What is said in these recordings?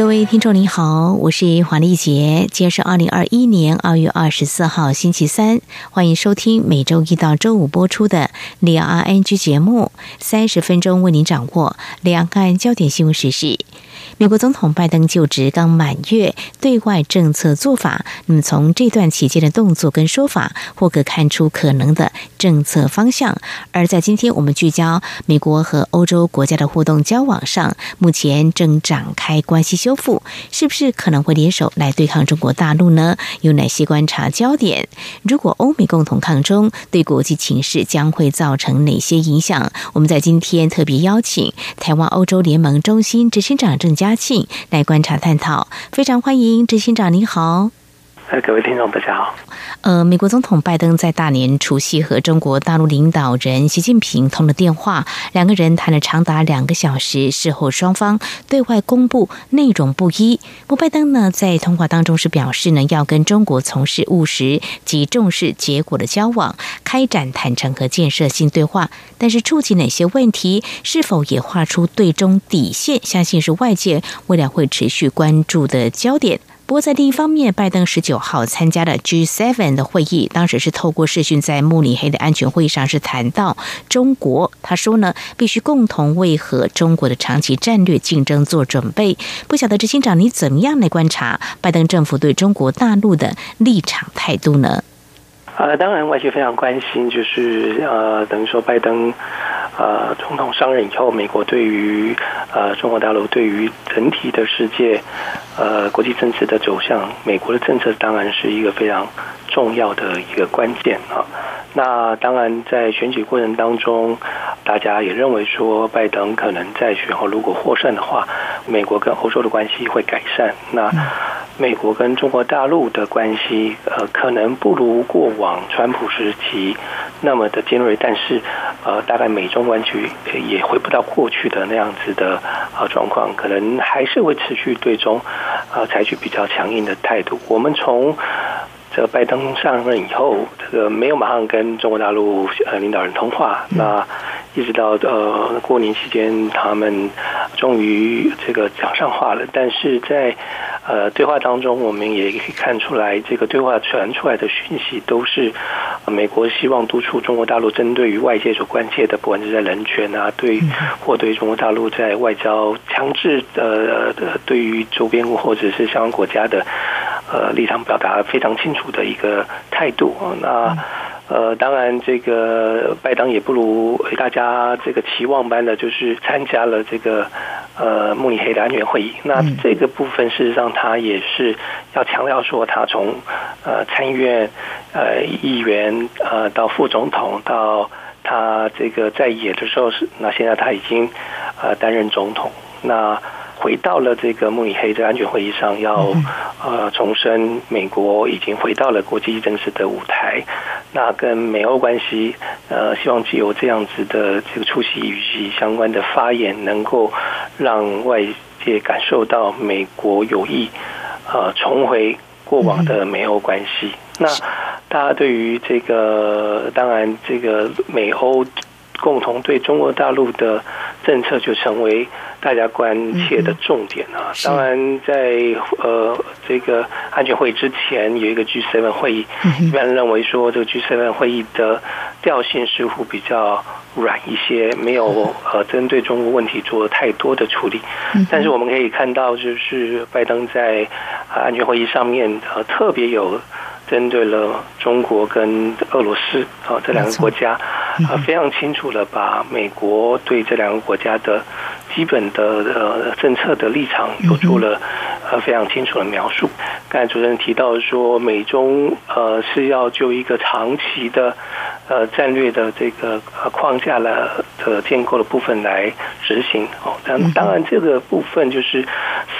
各位听众您好，我是黄丽杰，今天是二零二一年二月二十四号星期三，欢迎收听每周一到周五播出的《两岸 NG》节目，三十分钟为您掌握两岸焦点新闻时事。美国总统拜登就职刚满月，对外政策做法，那么从这段期间的动作跟说法，或可看出可能的政策方向。而在今天，我们聚焦美国和欧洲国家的互动交往上，目前正展开关系修修复，是不是可能会联手来对抗中国大陆呢？有哪些观察焦点？如果欧美共同抗中，对国际情势将会造成哪些影响？我们在今天特别邀请台湾欧洲联盟中心执行长郑嘉庆来观察探讨，非常欢迎执行长，您好。各位听众，大家好。呃，美国总统拜登在大年除夕和中国大陆领导人习近平通了电话，两个人谈了长达两个小时。事后双方对外公布内容不一。不，拜登呢在通话当中是表示呢，要跟中国从事务实及重视结果的交往，开展坦诚和建设性对话。但是触及哪些问题，是否也画出对中底线，相信是外界未来会持续关注的焦点。不过，在另一方面，拜登十九号参加了 G7 的会议，当时是透过视讯在慕尼黑的安全会议上是谈到中国。他说呢，必须共同为和中国的长期战略竞争做准备。不晓得执行长，你怎么样来观察拜登政府对中国大陆的立场态度呢？呃，当然，外界非常关心，就是呃，等于说拜登。呃，总统上任以后，美国对于呃中国大陆对于整体的世界呃国际政治的走向，美国的政策当然是一个非常重要的一个关键啊。那当然，在选举过程当中，大家也认为说，拜登可能在选后如果获胜的话，美国跟欧洲的关系会改善。那美国跟中国大陆的关系，呃，可能不如过往川普时期那么的尖锐，但是，呃，大概美中关系也回不到过去的那样子的呃状况，可能还是会持续对中呃采取比较强硬的态度。我们从这个拜登上任以后，这个没有马上跟中国大陆呃领导人通话，那一直到呃过年期间，他们终于这个讲上话了，但是在。呃，对话当中，我们也可以看出来，这个对话传出来的讯息都是美国希望督促中国大陆针对于外界所关切的，不管是在人权啊，对或对中国大陆在外交强制的对于周边或者是相关国家的呃立场表达非常清楚的一个态度。那呃，当然，这个拜登也不如大家这个期望般的，就是参加了这个。呃，慕尼黑的安全会议，那这个部分事实上，他也是要强调说，他从呃参议院呃议员呃到副总统到他这个在野的时候是，那现在他已经呃担任总统，那。回到了这个慕尼黑的安全会议上，要呃重申美国已经回到了国际政治的舞台。那跟美欧关系，呃，希望借由这样子的这个出席以及相关的发言，能够让外界感受到美国有意呃重回过往的美欧关系。那大家对于这个，当然这个美欧共同对中国大陆的政策就成为。大家关切的重点啊，当然在呃这个安全会议之前有一个 G7 会议，一般认为说这个 G7 会议的调性似乎比较软一些，没有呃针对中国问题做太多的处理。但是我们可以看到，就是拜登在安全会议上面呃特别有针对了中国跟俄罗斯啊这两个国家，呃非常清楚的把美国对这两个国家的。基本的呃政策的立场有做了呃非常清楚的描述。刚才主持人提到说，美中呃是要就一个长期的呃战略的这个呃框架了的建构的部分来执行哦。当当然这个部分就是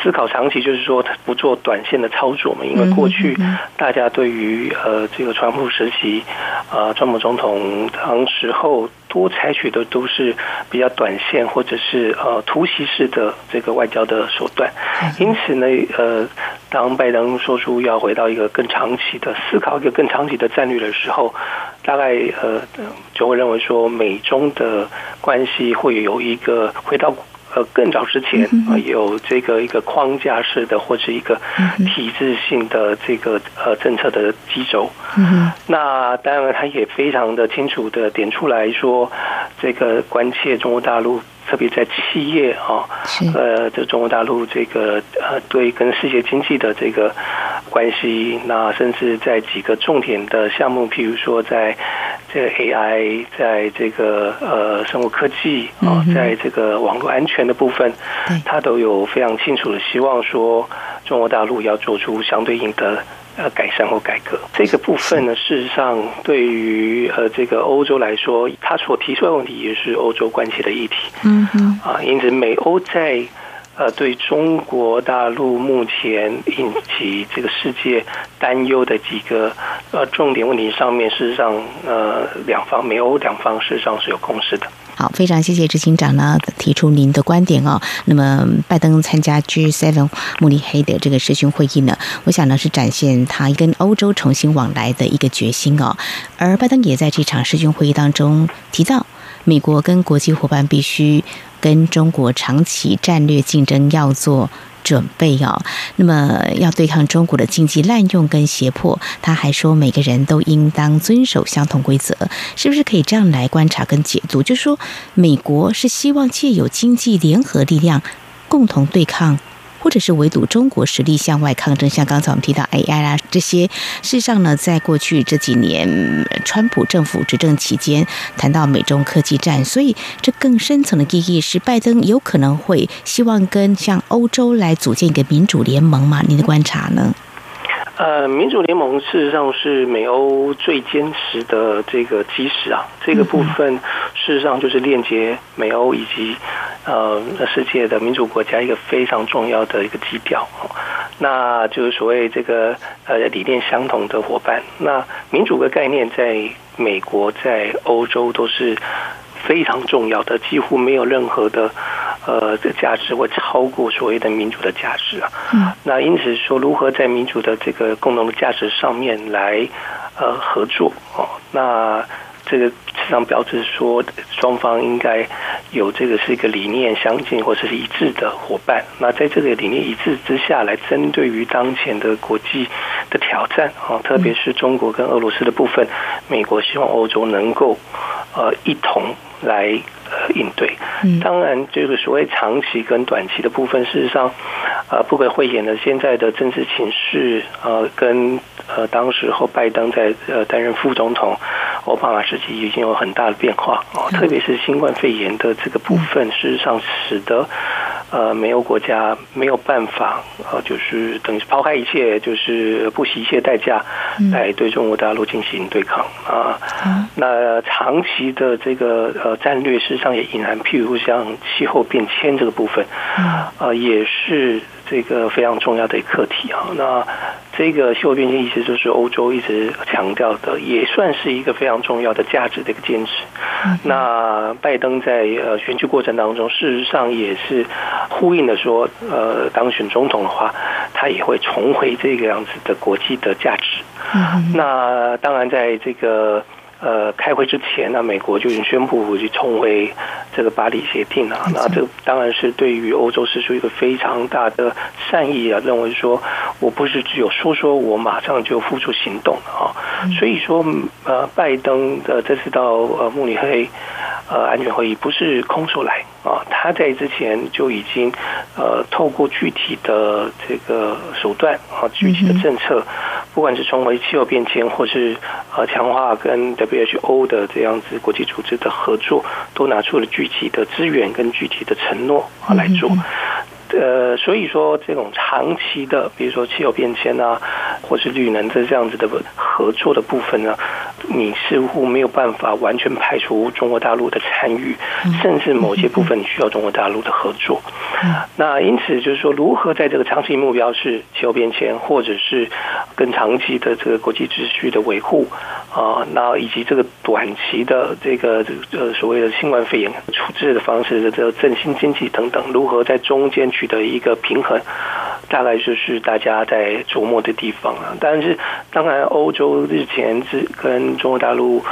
思考长期，就是说不做短线的操作嘛。因为过去大家对于呃这个川普时期啊，川普总统当时候。多采取的都是比较短线或者是呃突袭式的这个外交的手段，因此呢，呃，当拜登说出要回到一个更长期的思考一个更长期的战略的时候，大概呃就会认为说美中的关系会有一个回到。呃，更早之前啊，有这个一个框架式的，或者一个体制性的这个呃政策的基轴。嗯，那当然，他也非常的清楚的点出来说，这个关切中国大陆，特别在企业啊，呃，这中国大陆这个呃对跟世界经济的这个关系，那甚至在几个重点的项目，譬如说在。这个 AI 在这个呃生物科技啊，在这个网络安全的部分，他都有非常清楚的希望说，中国大陆要做出相对应的呃改善或改革。这个部分呢，事实上对于呃这个欧洲来说，它所提出的问题也是欧洲关切的议题。嗯嗯啊，因此美欧在。呃，对中国大陆目前引起这个世界担忧的几个呃重点问题上面，事实上呃两方美欧两方事实上是有共识的。好，非常谢谢执行长呢提出您的观点哦。那么拜登参加 G7 慕尼黑的这个视讯会议呢，我想呢是展现他跟欧洲重新往来的一个决心哦。而拜登也在这场视讯会议当中提到，美国跟国际伙伴必须。跟中国长期战略竞争要做准备哦，那么要对抗中国的经济滥用跟胁迫，他还说每个人都应当遵守相同规则，是不是可以这样来观察跟解读？就是说，美国是希望借有经济联合力量共同对抗。或者是围堵中国实力向外抗争，像刚才我们提到 AI 啊这些，事实上呢，在过去这几年，川普政府执政期间，谈到美中科技战，所以这更深层的意义是，拜登有可能会希望跟像欧洲来组建一个民主联盟吗？您的观察呢？呃，民主联盟事实上是美欧最坚实的这个基石啊，这个部分事实上就是链接美欧以及呃世界的民主国家一个非常重要的一个基调，那就是所谓这个呃理念相同的伙伴。那民主的概念在美国在欧洲都是非常重要的，几乎没有任何的。呃，的价值会超过所谓的民主的价值啊。嗯。那因此说，如何在民主的这个共同的价值上面来呃合作哦？那这个实际上表示说，双方应该有这个是一个理念相近或者是一致的伙伴。那在这个理念一致之下来针对于当前的国际的挑战啊，特别是中国跟俄罗斯的部分，美国希望欧洲能够呃一同来。呃，应对，当然，这个所谓长期跟短期的部分，事实上，呃，不可讳言的，现在的政治情势，呃，跟呃当时候拜登在呃担任副总统，奥巴马时期已经有很大的变化哦，特别是新冠肺炎的这个部分，事实上使得。呃，没有国家没有办法，呃，就是等于是抛开一切，就是不惜一切代价来对中国大陆进行对抗啊。那长期的这个呃战略，事实上也隐含，譬如像气候变迁这个部分，呃，也是。这个非常重要的课题啊，那这个气候变迁一直就是欧洲一直强调的，也算是一个非常重要的价值的一个坚持。那拜登在呃选举过程当中，事实上也是呼应的说，呃，当选总统的话，他也会重回这个样子的国际的价值。那当然，在这个。呃，开会之前呢，美国就已经宣布去重回这个巴黎协定了。那这当然是对于欧洲是出一个非常大的善意啊，认为说我不是只有说说，我马上就付出行动啊。所以说，呃，拜登的这次到呃慕尼黑呃安全会议不是空手来啊，他在之前就已经呃透过具体的这个手段啊，具体的政策。不管是成为气候变迁，或是呃强化跟 WHO 的这样子国际组织的合作，都拿出了具体的资源跟具体的承诺啊来做。呃，所以说这种长期的，比如说气候变迁啊，或是绿能的这样子的合作的部分呢，你似乎没有办法完全排除中国大陆的参与，甚至某些部分需要中国大陆的合作。那因此就是说，如何在这个长期目标是气候变迁，或者是更长期的这个国际秩序的维护啊，那以及这个短期的这个呃所谓的新冠肺炎处置的方式的这个振兴经济等等，如何在中间取得一个平衡，大概就是大家在琢磨的地方啊。但是当然，欧洲日前是跟中国大陆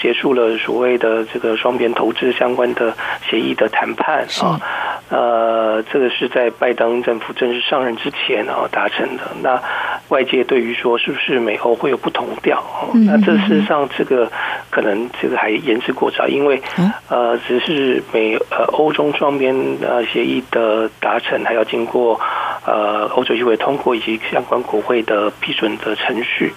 结束了所谓的这个双边投资相关的协议的谈判啊。呃，这个是在拜登政府正式上任之前啊达成的。那外界对于说是不是美欧会有不同调？那这事实上这个可能这个还言之过早，因为呃，只是美呃欧中双边呃协议的达成，还要经过呃欧洲议会通过以及相关国会的批准的程序。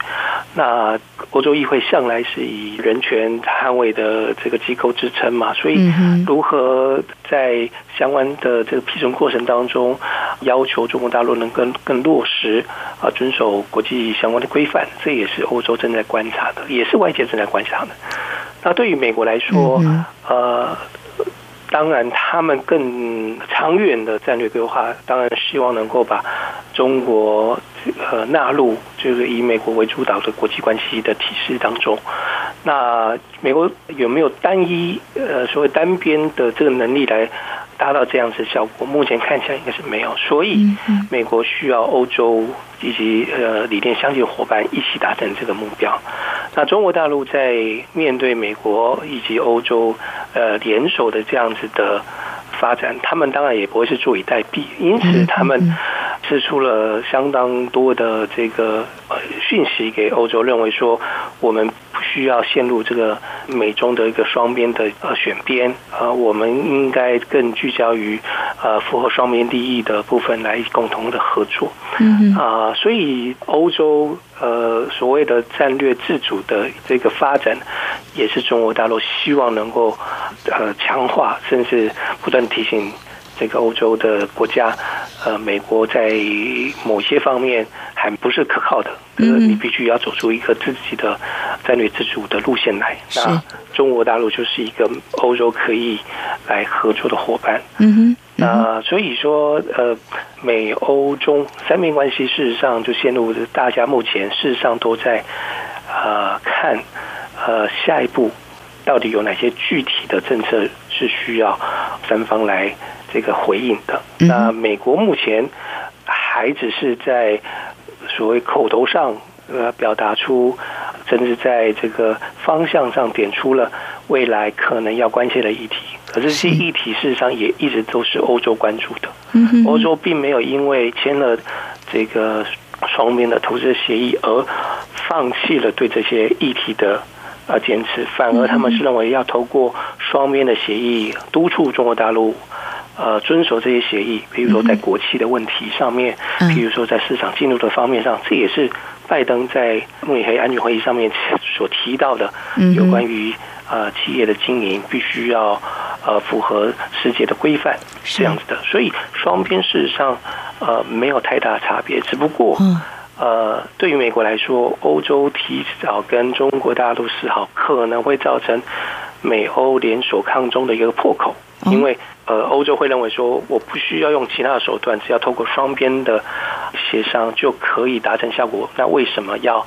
那欧洲议会向来是以人权捍卫的这个机构支撑嘛，所以如何在相关的这个批准过程当中，要求中国大陆能更更落实啊，遵守国际相关的规范，这也是欧洲正在观察的，也是外界正在观察的。那对于美国来说，呃。当然，他们更长远的战略规划，当然希望能够把中国呃纳入，就是以美国为主导的国际关系的体系当中。那美国有没有单一呃所谓单边的这个能力来达到这样子的效果？目前看起来应该是没有。所以，美国需要欧洲以及呃理念相近伙伴一起达成这个目标。那中国大陆在面对美国以及欧洲呃联手的这样子的发展，他们当然也不会是坐以待毙，因此他们释出了相当多的这个呃讯息给欧洲，认为说我们不需要陷入这个美中的一个双边的呃选边，呃，我们应该更聚焦于呃符合双边利益的部分来共同的合作。嗯啊、呃，所以欧洲。呃，所谓的战略自主的这个发展，也是中国大陆希望能够呃强化，甚至不断提醒这个欧洲的国家，呃，美国在某些方面还不是可靠的，呃，你必须要走出一个自己的战略自主的路线来。那中国大陆就是一个欧洲可以来合作的伙伴。嗯哼。那所以说，呃，美欧中三边关系事实上就陷入大家目前事实上都在呃看呃下一步到底有哪些具体的政策是需要三方来这个回应的。那美国目前还只是在所谓口头上呃表达出，甚至在这个方向上点出了未来可能要关切的议题。可是这些议题事实上也一直都是欧洲关注的。欧洲并没有因为签了这个双边的投资协议而放弃了对这些议题的呃坚持，反而他们是认为要透过双边的协议督促中国大陆呃遵守这些协议，比如说在国企的问题上面，比如说在市场进入的方面上，这也是拜登在慕尼黑安全会议上面 所提到的有关于。呃，企业的经营必须要呃符合世界的规范，这样子的。所以双边事实上呃没有太大差别，只不过呃对于美国来说，欧洲提早跟中国大陆示好，可能会造成美欧联手抗中的一个破口，因为呃欧洲会认为说，我不需要用其他的手段，只要透过双边的协商就可以达成效果，那为什么要？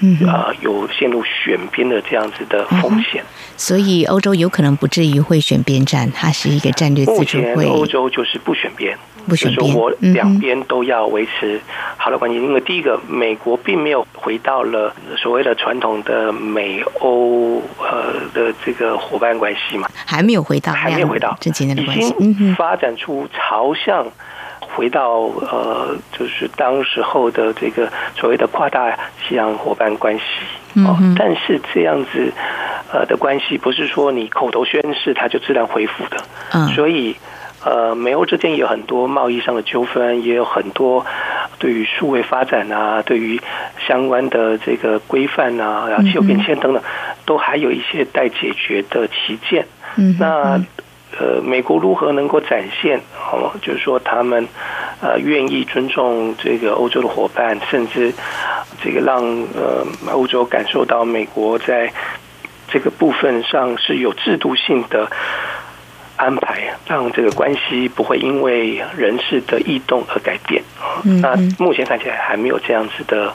嗯啊，有陷入选边的这样子的风险，所以欧洲有可能不至于会选边站，它是一个战略自主会。目前欧洲就是不选边，不选边，就是我两边都要维持好的关系。因为第一个，美国并没有回到了所谓的传统的美欧呃的这个伙伴关系嘛，还没有回到，还没有回到之前的关系，已经发展出朝向。回到呃，就是当时候的这个所谓的跨大西洋伙伴关系。哦，但是这样子呃的关系不是说你口头宣誓它就自然恢复的，嗯，所以呃，美欧之间也有很多贸易上的纠纷，也有很多对于数位发展啊，对于相关的这个规范啊，然后气候变迁等等，都还有一些待解决的旗舰，嗯，那。呃，美国如何能够展现哦，就是说他们呃愿意尊重这个欧洲的伙伴，甚至这个让呃欧洲感受到美国在这个部分上是有制度性的安排，让这个关系不会因为人事的异动而改变。嗯嗯，那目前看起来还没有这样子的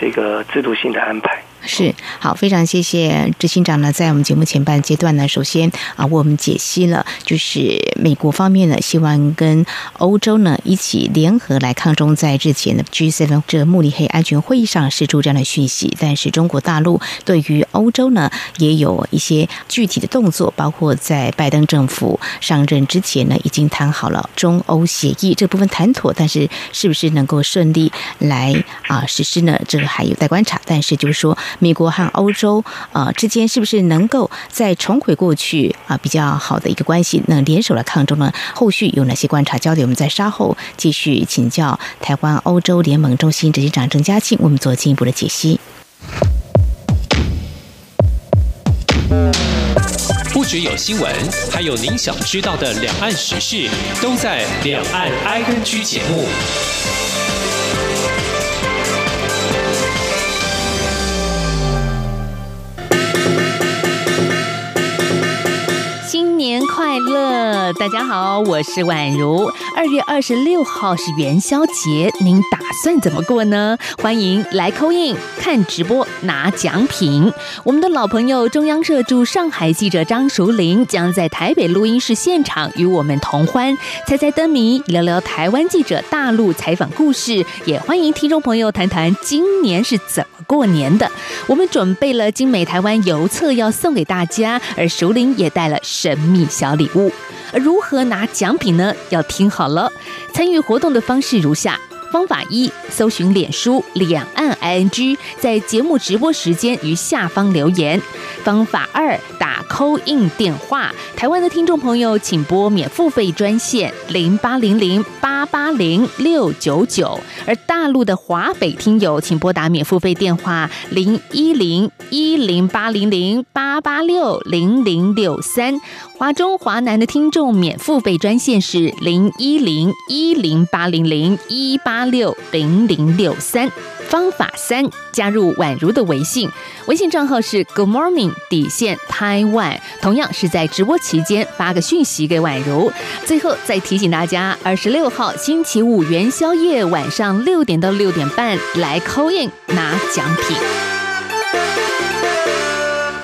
这个制度性的安排。是好，非常谢谢执行长呢，在我们节目前半阶段呢，首先啊，为我们解析了，就是美国方面呢，希望跟欧洲呢一起联合来抗中，在日前的 G7 这慕尼黑安全会议上释出这样的讯息。但是中国大陆对于欧洲呢，也有一些具体的动作，包括在拜登政府上任之前呢，已经谈好了中欧协议这部分谈妥，但是是不是能够顺利来啊实施呢？这个还有待观察。但是就是说。美国和欧洲啊之间是不是能够再重回过去啊比较好的一个关系？那联手来抗中呢？后续有哪些观察焦点？我们在稍后继续请教台湾欧洲联盟中心执行长郑嘉庆，我们做进一步的解析。不只有新闻，还有您想知道的两岸时事，都在《两岸 ING》节目。大家好，我是宛如。二月二十六号是元宵节，您打算怎么过呢？欢迎来 call in 看直播拿奖品。我们的老朋友中央社驻上海记者张淑玲将在台北录音室现场与我们同欢，猜猜灯谜，聊聊台湾记者大陆采访故事。也欢迎听众朋友谈谈今年是怎么过年的。我们准备了精美台湾邮册要送给大家，而淑玲也带了神秘小礼物，如何拿奖品呢？要听好了。参与活动的方式如下：方法一，搜寻脸书两岸 ING，在节目直播时间于下方留言；方法二，打 call in 电话，台湾的听众朋友请拨免付费专线零八零零八八零六九九，而大陆的华北听友请拨打免付费电话零一零一零八零零八八六零零六三。华中、华南的听众免付费专线是零一零一零八零零一八六零零六三。方法三，加入宛如的微信，微信账号是 Good Morning 底线 Taiwan，同样是在直播期间发个讯息给宛如。最后再提醒大家，二十六号星期五元宵夜晚上六点到六点半来 call in 拿奖品。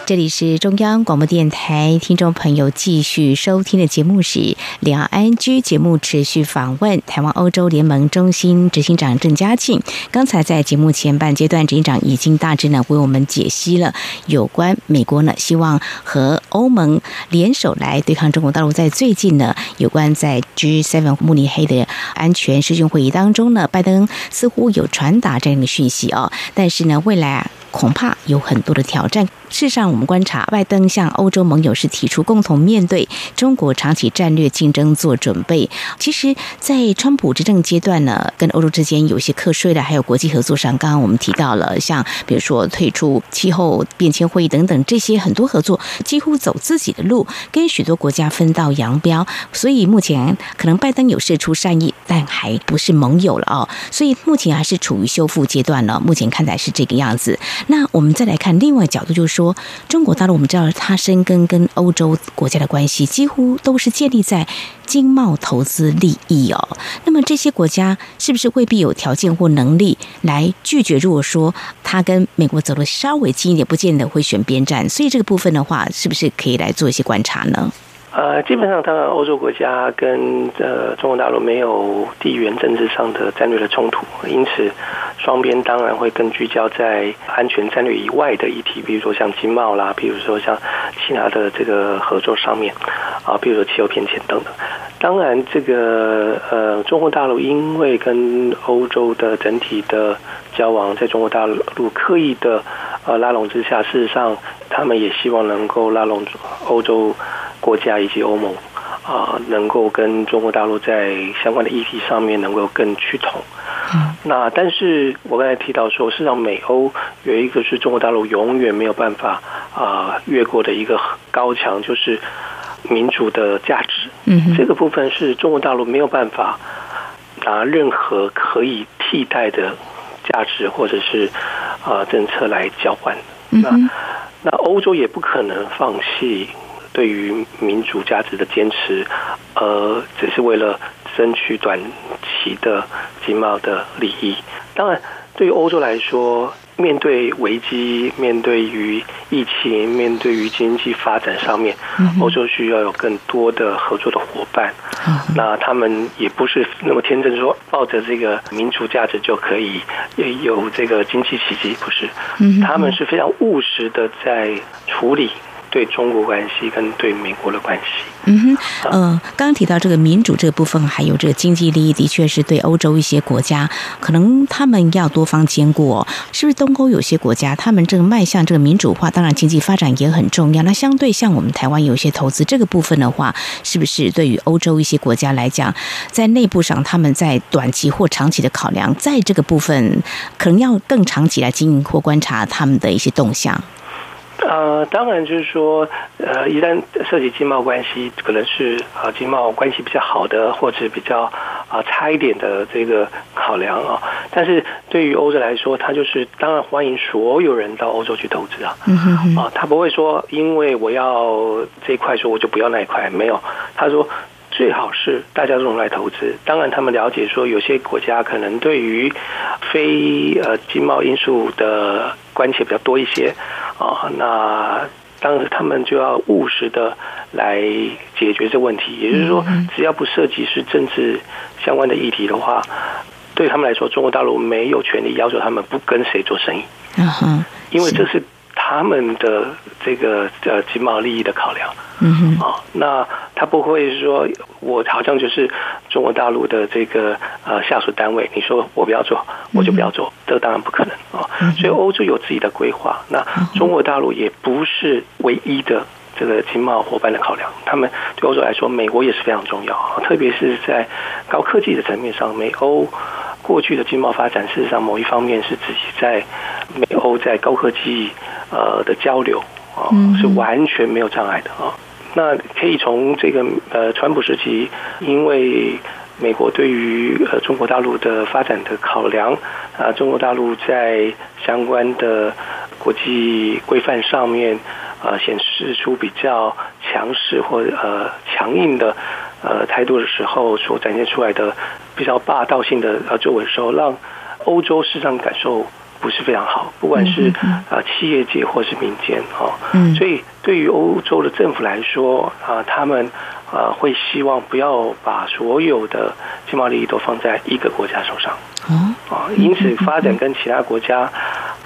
这里是中央广播电台，听众朋友继续收听的节目是两岸 ING 节目，持续访问台湾欧洲联盟中心执行长郑嘉庆。刚才在节目前半阶段，执行长已经大致呢为我们解析了有关美国呢希望和欧盟联手来对抗中国大陆。在最近呢，有关在 G7 慕尼黑的安全视讯会议当中呢，拜登似乎有传达这样的讯息哦，但是呢，未来啊。恐怕有很多的挑战。事实上，我们观察，拜登向欧洲盟友是提出共同面对中国长期战略竞争做准备。其实，在川普执政阶段呢，跟欧洲之间有些课税的，还有国际合作上，刚刚我们提到了，像比如说退出气候变迁会议等等，这些很多合作几乎走自己的路，跟许多国家分道扬镳。所以目前可能拜登有释出善意，但还不是盟友了哦。所以目前还是处于修复阶段呢。目前看来是这个样子。那我们再来看另外角度，就是说，中国大陆我们知道，它深耕跟欧洲国家的关系，几乎都是建立在经贸投资利益哦。那么这些国家是不是未必有条件或能力来拒绝？如果说他跟美国走得稍微近一点，不见得会选边站。所以这个部分的话，是不是可以来做一些观察呢？呃，基本上，当然，欧洲国家跟呃中国大陆没有地缘政治上的战略的冲突，因此双边当然会更聚焦在安全战略以外的议题，比如说像经贸啦，比如说像其他的这个合作上面，啊，比如说气候变迁等等。当然，这个呃中国大陆因为跟欧洲的整体的交往，在中国大陆刻意的呃拉拢之下，事实上他们也希望能够拉拢欧洲。国家以及欧盟啊，能够跟中国大陆在相关的议题上面能够更趋同。嗯。那但是我刚才提到说，事实上美欧有一个是中国大陆永远没有办法啊越过的一个高墙，就是民主的价值。嗯。这个部分是中国大陆没有办法拿任何可以替代的价值或者是呃政策来交换。那那欧洲也不可能放弃对于民主价值的坚持，而只是为了争取短期的经贸的利益。当然，对于欧洲来说，面对危机，面对于疫情，面对于经济发展上面，欧洲需要有更多的合作的伙伴。那他们也不是那么天真，说抱着这个民族价值就可以有这个经济奇迹，不是？他们是非常务实的在处理。对中国关系跟对美国的关系，嗯哼，呃，刚刚提到这个民主这个部分，还有这个经济利益，的确是对欧洲一些国家，可能他们要多方兼顾哦。是不是东欧有些国家，他们这个迈向这个民主化，当然经济发展也很重要。那相对像我们台湾有些投资这个部分的话，是不是对于欧洲一些国家来讲，在内部上他们在短期或长期的考量，在这个部分可能要更长期来经营或观察他们的一些动向？呃，当然就是说，呃，一旦涉及经贸关系，可能是啊，经贸关系比较好的，或者比较啊差一点的这个考量啊。但是对于欧洲来说，他就是当然欢迎所有人到欧洲去投资啊。嗯哼哼啊，他不会说因为我要这一块，说我就不要那一块。没有，他说最好是大家都来投资。当然，他们了解说有些国家可能对于非呃经贸因素的关切比较多一些。啊，那当然他们就要务实的来解决这个问题，也就是说，只要不涉及是政治相关的议题的话，对他们来说，中国大陆没有权利要求他们不跟谁做生意。嗯哼，因为这是他们的这个呃经贸利益的考量。嗯哼，啊，那他不会说，我好像就是中国大陆的这个呃下属单位，你说我不要做，我就不要做，这当然不可能啊。所以欧洲有自己的规划，那中国大陆也不是唯一的这个经贸伙伴的考量。他们对欧洲来说，美国也是非常重要啊，特别是在高科技的层面上，美欧过去的经贸发展，事实上某一方面是自己在美欧在高科技呃的交流啊，是完全没有障碍的啊。那可以从这个呃，川普时期，因为美国对于呃中国大陆的发展的考量啊，中国大陆在相关的国际规范上面啊，显示出比较强势或呃强硬的呃态度的时候，所展现出来的比较霸道性的呃作为的时候，让欧洲市场感受。不是非常好，不管是啊企业界或是民间啊，所以对于欧洲的政府来说啊，他们啊会希望不要把所有的经贸利益都放在一个国家手上。啊，因此发展跟其他国家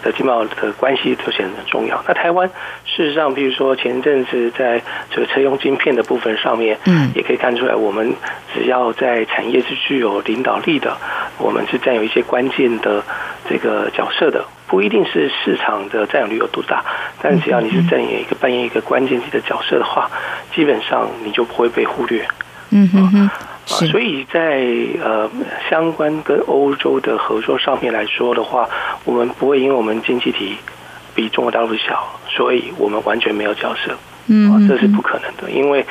的经贸的关系就显得很重要。那台湾事实上，比如说前阵子在这个车用晶片的部分上面，嗯，也可以看出来，我们只要在产业是具有领导力的，我们是占有一些关键的这个角色的，不一定是市场的占有率有多大，但只要你是占有一个扮演一个关键性的角色的话，基本上你就不会被忽略。嗯哼哼。啊，所以在呃相关跟欧洲的合作上面来说的话，我们不会因为我们经济体比中国大陆小，所以我们完全没有角色。嗯，这是不可能的，因为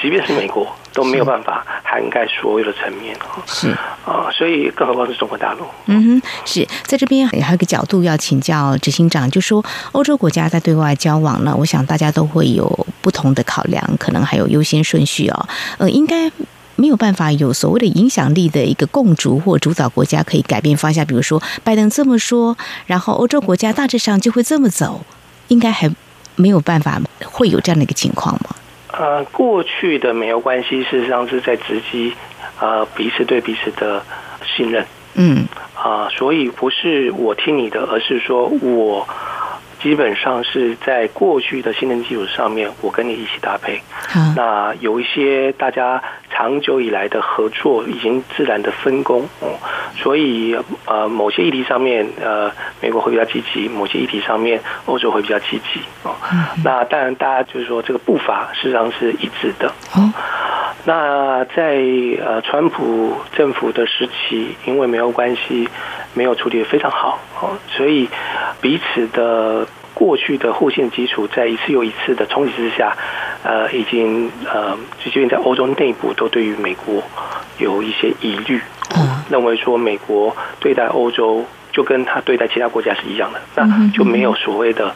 即便是美国都没有办法涵盖所有的层面。是啊，所以更何况是中国大陆。嗯哼，是在这边还有一个角度要请教执行长，就说欧洲国家在对外交往呢，我想大家都会有不同的考量，可能还有优先顺序哦。呃，应该。没有办法有所谓的影响力的一个共主或主导国家可以改变方向，比如说拜登这么说，然后欧洲国家大致上就会这么走，应该还没有办法会有这样的一个情况吗？呃，过去的没有关系，事实上是在直击呃彼此对彼此的信任。嗯啊、呃，所以不是我听你的，而是说我。基本上是在过去的信任基础上面，我跟你一起搭配。嗯、那有一些大家长久以来的合作，已经自然的分工。嗯，所以呃，某些议题上面，呃，美国会比较积极；某些议题上面，欧洲会比较积极。哦、嗯，那当然，大家就是说，这个步伐事实上是一致的。嗯，那在呃，川普政府的时期，因为没有关系。没有处理得非常好，哦所以彼此的过去的互信基础，在一次又一次的冲击之下，呃，已经呃，就即便在欧洲内部都对于美国有一些疑虑，认为说美国对待欧洲就跟他对待其他国家是一样的，那就没有所谓的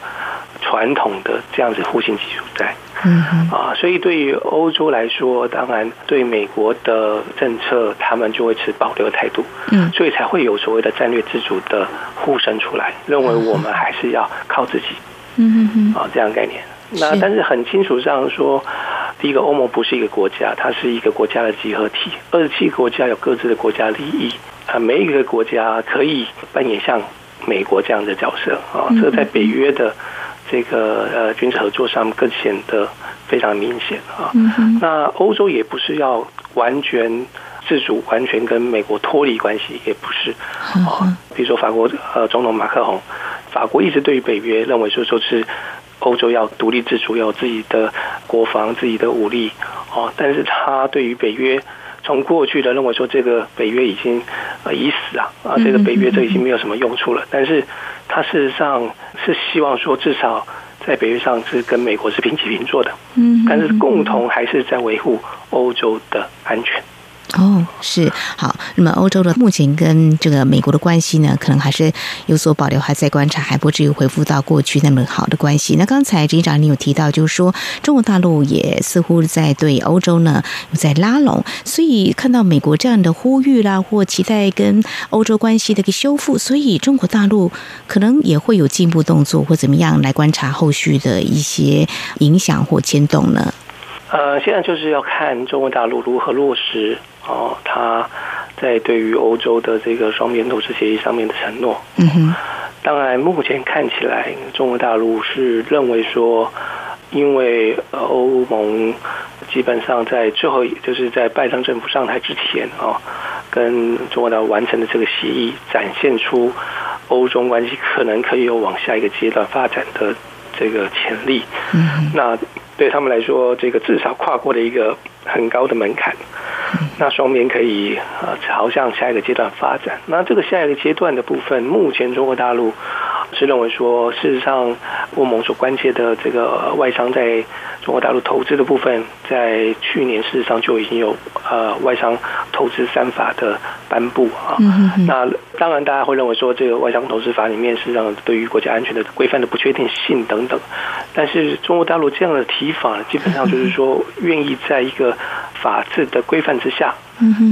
传统的这样子互信基础在。嗯啊，所以对于欧洲来说，当然对美国的政策，他们就会持保留态度。嗯，所以才会有所谓的战略自主的呼声出来，认为我们还是要靠自己。嗯嗯啊，这样概念。那但是很清楚上说，第一个欧盟不是一个国家，它是一个国家的集合体，二十七个国家有各自的国家利益啊，每一个国家可以扮演像美国这样的角色啊，这在北约的。这个呃军事合作上更显得非常明显啊。那欧洲也不是要完全自主，完全跟美国脱离关系，也不是啊。比如说法国呃总统马克宏，法国一直对于北约认为说说是欧洲要独立自主，要有自己的国防、自己的武力哦。但是他对于北约。从过去的认为说这个北约已经呃已死啊啊，这个北约这已经没有什么用处了。但是，他事实上是希望说至少在北约上是跟美国是平起平坐的。嗯，但是共同还是在维护欧洲的安全。哦，是好。那么欧洲的目前跟这个美国的关系呢，可能还是有所保留，还在观察，还不至于恢复到过去那么好的关系。那刚才执行长你有提到，就是说中国大陆也似乎在对欧洲呢在拉拢，所以看到美国这样的呼吁啦，或期待跟欧洲关系的一个修复，所以中国大陆可能也会有进步动作，或怎么样来观察后续的一些影响或牵动呢？呃，现在就是要看中国大陆如何落实。哦，他在对于欧洲的这个双边投资协议上面的承诺，嗯哼，当然目前看起来，中国大陆是认为说，因为欧盟基本上在最后，就是在拜登政府上台之前啊，跟中国大陆完成的这个协议，展现出欧中关系可能可以有往下一个阶段发展的这个潜力。嗯，那对他们来说，这个至少跨过了一个很高的门槛。那双边可以呃朝向下一个阶段发展。那这个下一个阶段的部分，目前中国大陆是认为说，事实上欧盟所关切的这个外商在中国大陆投资的部分，在去年事实上就已经有呃外商投资三法的颁布啊。那当然大家会认为说，这个外商投资法里面事实上对于国家安全的规范的不确定性等等。但是中国大陆这样的提法，基本上就是说愿意在一个法治的规范之下，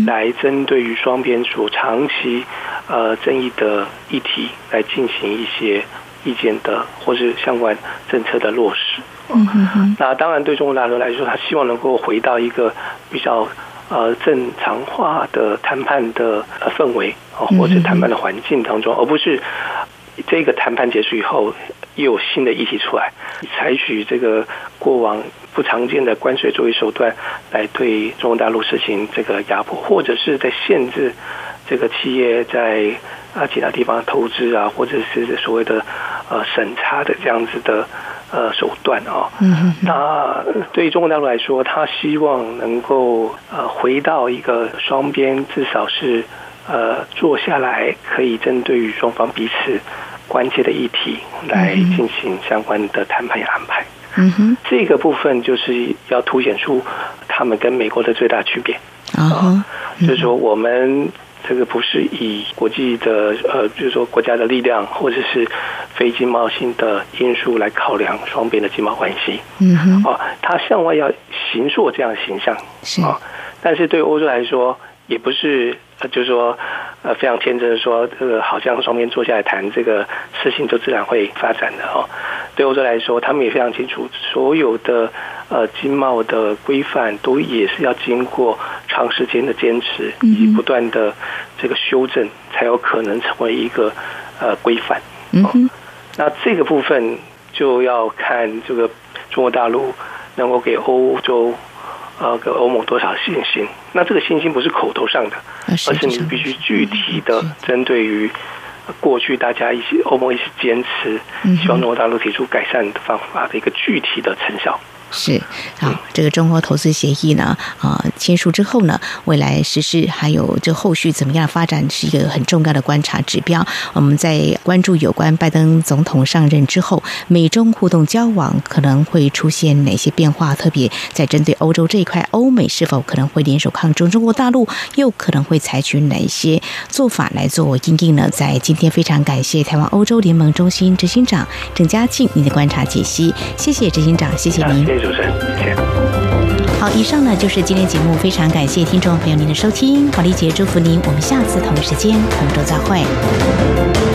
来针对于双边所长期呃争议的议题，来进行一些意见的或是相关政策的落实。嗯，那当然对中国大陆来说，他希望能够回到一个比较呃正常化的谈判的氛围啊，或者谈判的环境当中，而不是这个谈判结束以后又有新的议题出来，采取这个过往。不常见的关税作为手段来对中国大陆实行这个压迫，或者是在限制这个企业在啊其他地方投资啊，或者是所谓的呃审查的这样子的呃手段啊。嗯。那对于中国大陆来说，他希望能够呃回到一个双边至少是呃坐下来，可以针对于双方彼此关切的议题来进行相关的谈判与安排。嗯哼，这个部分就是要凸显出他们跟美国的最大区别啊，就是说我们这个不是以国际的呃，就是说国家的力量或者是非经贸性的因素来考量双边的经贸关系，嗯哼，哦，他向外要形塑这样的形象是啊，但是对欧洲来说也不是。呃，就是说，呃，非常天真的说，这个好像双边坐下来谈这个事情，就自然会发展的哦。对欧洲来说，他们也非常清楚，所有的呃经贸的规范都也是要经过长时间的坚持以及不断的这个修正，才有可能成为一个呃规范。嗯，那这个部分就要看这个中国大陆能够给欧洲。呃，给欧盟多少信心？那这个信心不是口头上的，而是你必须具体的针对于过去大家一起欧盟一起坚持，希望中国大陆提出改善的方法的一个具体的成效。是好，这个中欧投资协议呢，啊、呃，签署之后呢，未来实施还有这后续怎么样发展，是一个很重要的观察指标。我们在关注有关拜登总统上任之后，美中互动交往可能会出现哪些变化？特别在针对欧洲这一块，欧美是否可能会联手抗中？中国大陆又可能会采取哪些做法来做应应呢？在今天非常感谢台湾欧洲联盟中心执行长郑家庆您的观察解析，谢谢执行长，谢谢您。主持人，好，以上呢就是今天节目，非常感谢听众朋友您的收听，黄丽杰祝福您，我们下次同一时间同桌再会。